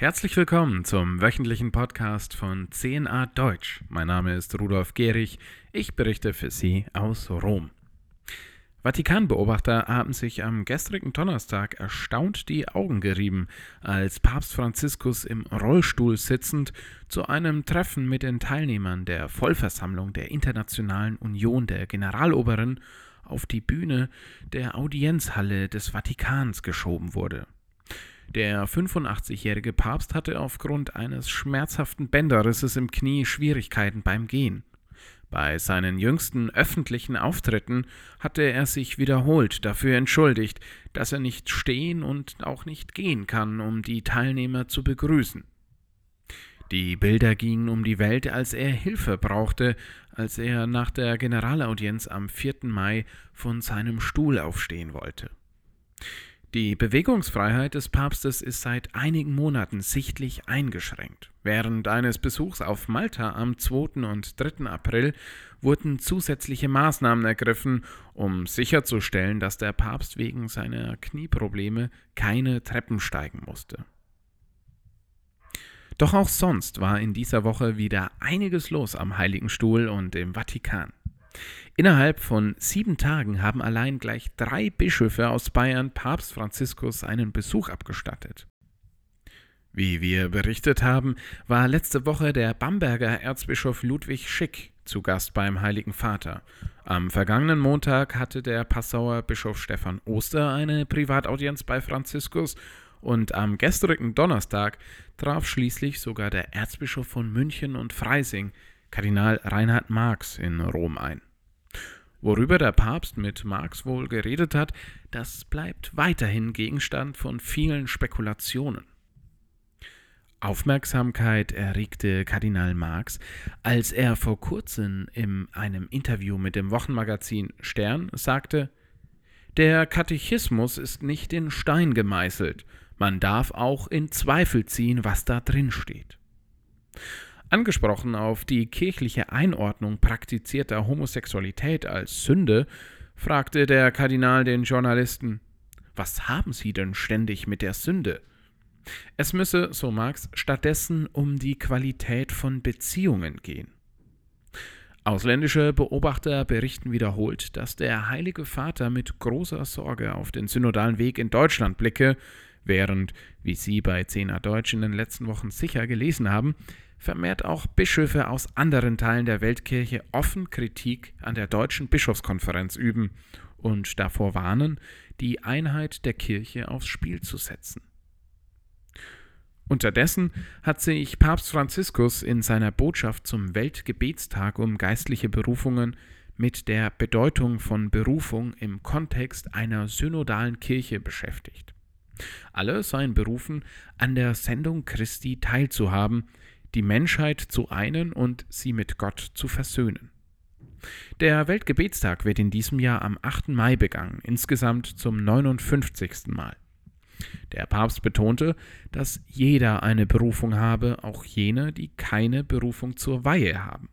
Herzlich willkommen zum wöchentlichen Podcast von CNA Deutsch. Mein Name ist Rudolf Gehrig. Ich berichte für Sie aus Rom. Vatikanbeobachter haben sich am gestrigen Donnerstag erstaunt die Augen gerieben, als Papst Franziskus im Rollstuhl sitzend zu einem Treffen mit den Teilnehmern der Vollversammlung der Internationalen Union der Generaloberen auf die Bühne der Audienzhalle des Vatikans geschoben wurde. Der 85-jährige Papst hatte aufgrund eines schmerzhaften Bänderrisses im Knie Schwierigkeiten beim Gehen. Bei seinen jüngsten öffentlichen Auftritten hatte er sich wiederholt dafür entschuldigt, dass er nicht stehen und auch nicht gehen kann, um die Teilnehmer zu begrüßen. Die Bilder gingen um die Welt, als er Hilfe brauchte, als er nach der Generalaudienz am 4. Mai von seinem Stuhl aufstehen wollte. Die Bewegungsfreiheit des Papstes ist seit einigen Monaten sichtlich eingeschränkt. Während eines Besuchs auf Malta am 2. und 3. April wurden zusätzliche Maßnahmen ergriffen, um sicherzustellen, dass der Papst wegen seiner Knieprobleme keine Treppen steigen musste. Doch auch sonst war in dieser Woche wieder einiges los am Heiligen Stuhl und im Vatikan. Innerhalb von sieben Tagen haben allein gleich drei Bischöfe aus Bayern Papst Franziskus einen Besuch abgestattet. Wie wir berichtet haben, war letzte Woche der Bamberger Erzbischof Ludwig Schick zu Gast beim Heiligen Vater. Am vergangenen Montag hatte der Passauer Bischof Stefan Oster eine Privataudienz bei Franziskus und am gestrigen Donnerstag traf schließlich sogar der Erzbischof von München und Freising, Kardinal Reinhard Marx, in Rom ein. Worüber der Papst mit Marx wohl geredet hat, das bleibt weiterhin Gegenstand von vielen Spekulationen. Aufmerksamkeit erregte Kardinal Marx, als er vor kurzem in einem Interview mit dem Wochenmagazin Stern sagte, der Katechismus ist nicht in Stein gemeißelt, man darf auch in Zweifel ziehen, was da drin steht. Angesprochen auf die kirchliche Einordnung praktizierter Homosexualität als Sünde, fragte der Kardinal den Journalisten Was haben Sie denn ständig mit der Sünde? Es müsse, so Marx, stattdessen um die Qualität von Beziehungen gehen. Ausländische Beobachter berichten wiederholt, dass der Heilige Vater mit großer Sorge auf den synodalen Weg in Deutschland blicke, während, wie Sie bei 10a Deutsch in den letzten Wochen sicher gelesen haben, vermehrt auch Bischöfe aus anderen Teilen der Weltkirche offen Kritik an der deutschen Bischofskonferenz üben und davor warnen, die Einheit der Kirche aufs Spiel zu setzen. Unterdessen hat sich Papst Franziskus in seiner Botschaft zum Weltgebetstag um geistliche Berufungen mit der Bedeutung von Berufung im Kontext einer synodalen Kirche beschäftigt. Alle seien berufen, an der Sendung Christi teilzuhaben, die Menschheit zu einen und sie mit Gott zu versöhnen. Der Weltgebetstag wird in diesem Jahr am 8. Mai begangen, insgesamt zum 59. Mal. Der Papst betonte, dass jeder eine Berufung habe, auch jene, die keine Berufung zur Weihe haben.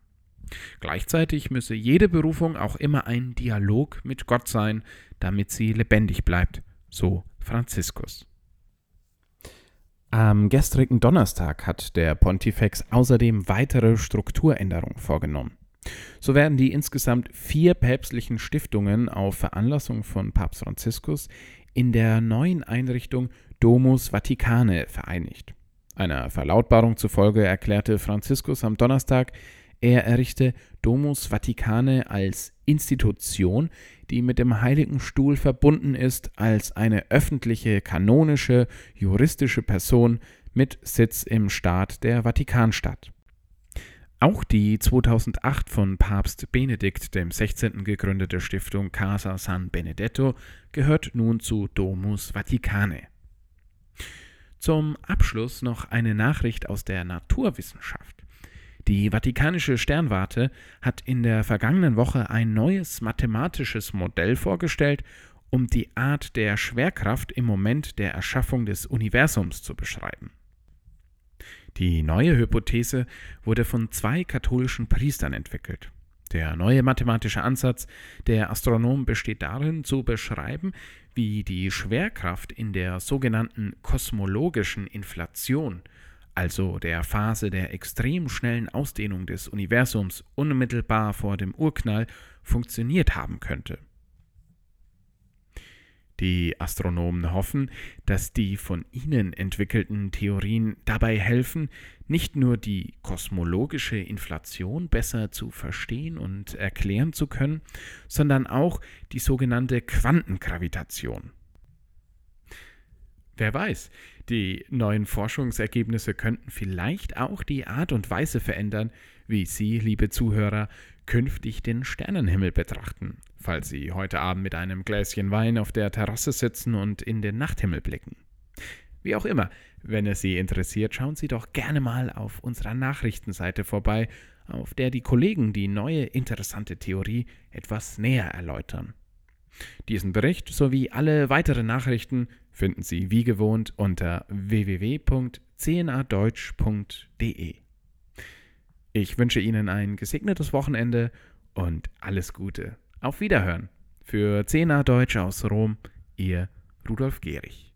Gleichzeitig müsse jede Berufung auch immer ein Dialog mit Gott sein, damit sie lebendig bleibt, so Franziskus. Am gestrigen Donnerstag hat der Pontifex außerdem weitere Strukturänderungen vorgenommen. So werden die insgesamt vier päpstlichen Stiftungen auf Veranlassung von Papst Franziskus in der neuen Einrichtung Domus Vaticane vereinigt. Einer Verlautbarung zufolge erklärte Franziskus am Donnerstag, er errichte Domus Vaticane als Institution, die mit dem Heiligen Stuhl verbunden ist, als eine öffentliche, kanonische, juristische Person mit Sitz im Staat der Vatikanstadt. Auch die 2008 von Papst Benedikt XVI. gegründete Stiftung Casa San Benedetto gehört nun zu Domus Vaticane. Zum Abschluss noch eine Nachricht aus der Naturwissenschaft. Die Vatikanische Sternwarte hat in der vergangenen Woche ein neues mathematisches Modell vorgestellt, um die Art der Schwerkraft im Moment der Erschaffung des Universums zu beschreiben. Die neue Hypothese wurde von zwei katholischen Priestern entwickelt. Der neue mathematische Ansatz der Astronomen besteht darin, zu beschreiben, wie die Schwerkraft in der sogenannten kosmologischen Inflation, also der Phase der extrem schnellen Ausdehnung des Universums unmittelbar vor dem Urknall, funktioniert haben könnte. Die Astronomen hoffen, dass die von ihnen entwickelten Theorien dabei helfen, nicht nur die kosmologische Inflation besser zu verstehen und erklären zu können, sondern auch die sogenannte Quantengravitation. Wer weiß, die neuen Forschungsergebnisse könnten vielleicht auch die Art und Weise verändern, wie Sie, liebe Zuhörer, künftig den Sternenhimmel betrachten, falls Sie heute Abend mit einem Gläschen Wein auf der Terrasse sitzen und in den Nachthimmel blicken. Wie auch immer, wenn es Sie interessiert, schauen Sie doch gerne mal auf unserer Nachrichtenseite vorbei, auf der die Kollegen die neue interessante Theorie etwas näher erläutern. Diesen Bericht sowie alle weiteren Nachrichten finden Sie wie gewohnt unter www.cnadeutsch.de. Ich wünsche Ihnen ein gesegnetes Wochenende und alles Gute. Auf Wiederhören. Für CNA Deutsch aus Rom, Ihr Rudolf Gehrig.